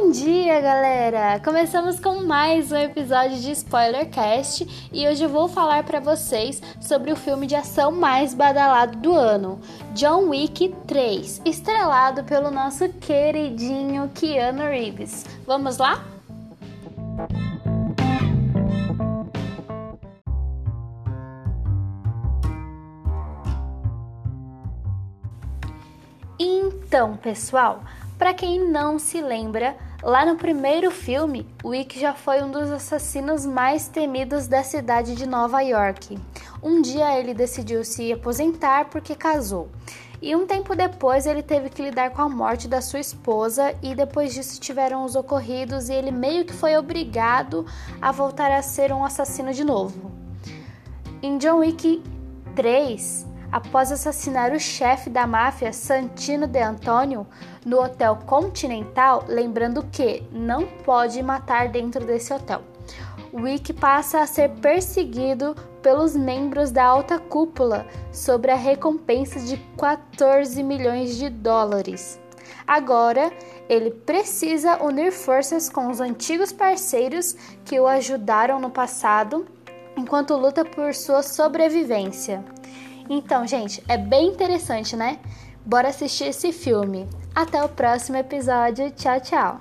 Bom dia, galera! Começamos com mais um episódio de Spoilercast e hoje eu vou falar para vocês sobre o filme de ação mais badalado do ano, John Wick 3, estrelado pelo nosso queridinho Keanu Reeves. Vamos lá? Então, pessoal, para quem não se lembra, lá no primeiro filme, Wick já foi um dos assassinos mais temidos da cidade de Nova York. Um dia ele decidiu se aposentar porque casou. E um tempo depois ele teve que lidar com a morte da sua esposa e depois disso tiveram os ocorridos e ele meio que foi obrigado a voltar a ser um assassino de novo. Em John Wick 3, após assassinar o chefe da máfia Santino De Antonio no Hotel Continental, lembrando que não pode matar dentro desse hotel. Wick passa a ser perseguido pelos membros da alta cúpula sobre a recompensa de 14 milhões de dólares. Agora, ele precisa unir forças com os antigos parceiros que o ajudaram no passado, enquanto luta por sua sobrevivência. Então, gente, é bem interessante, né? Bora assistir esse filme. Até o próximo episódio. Tchau, tchau.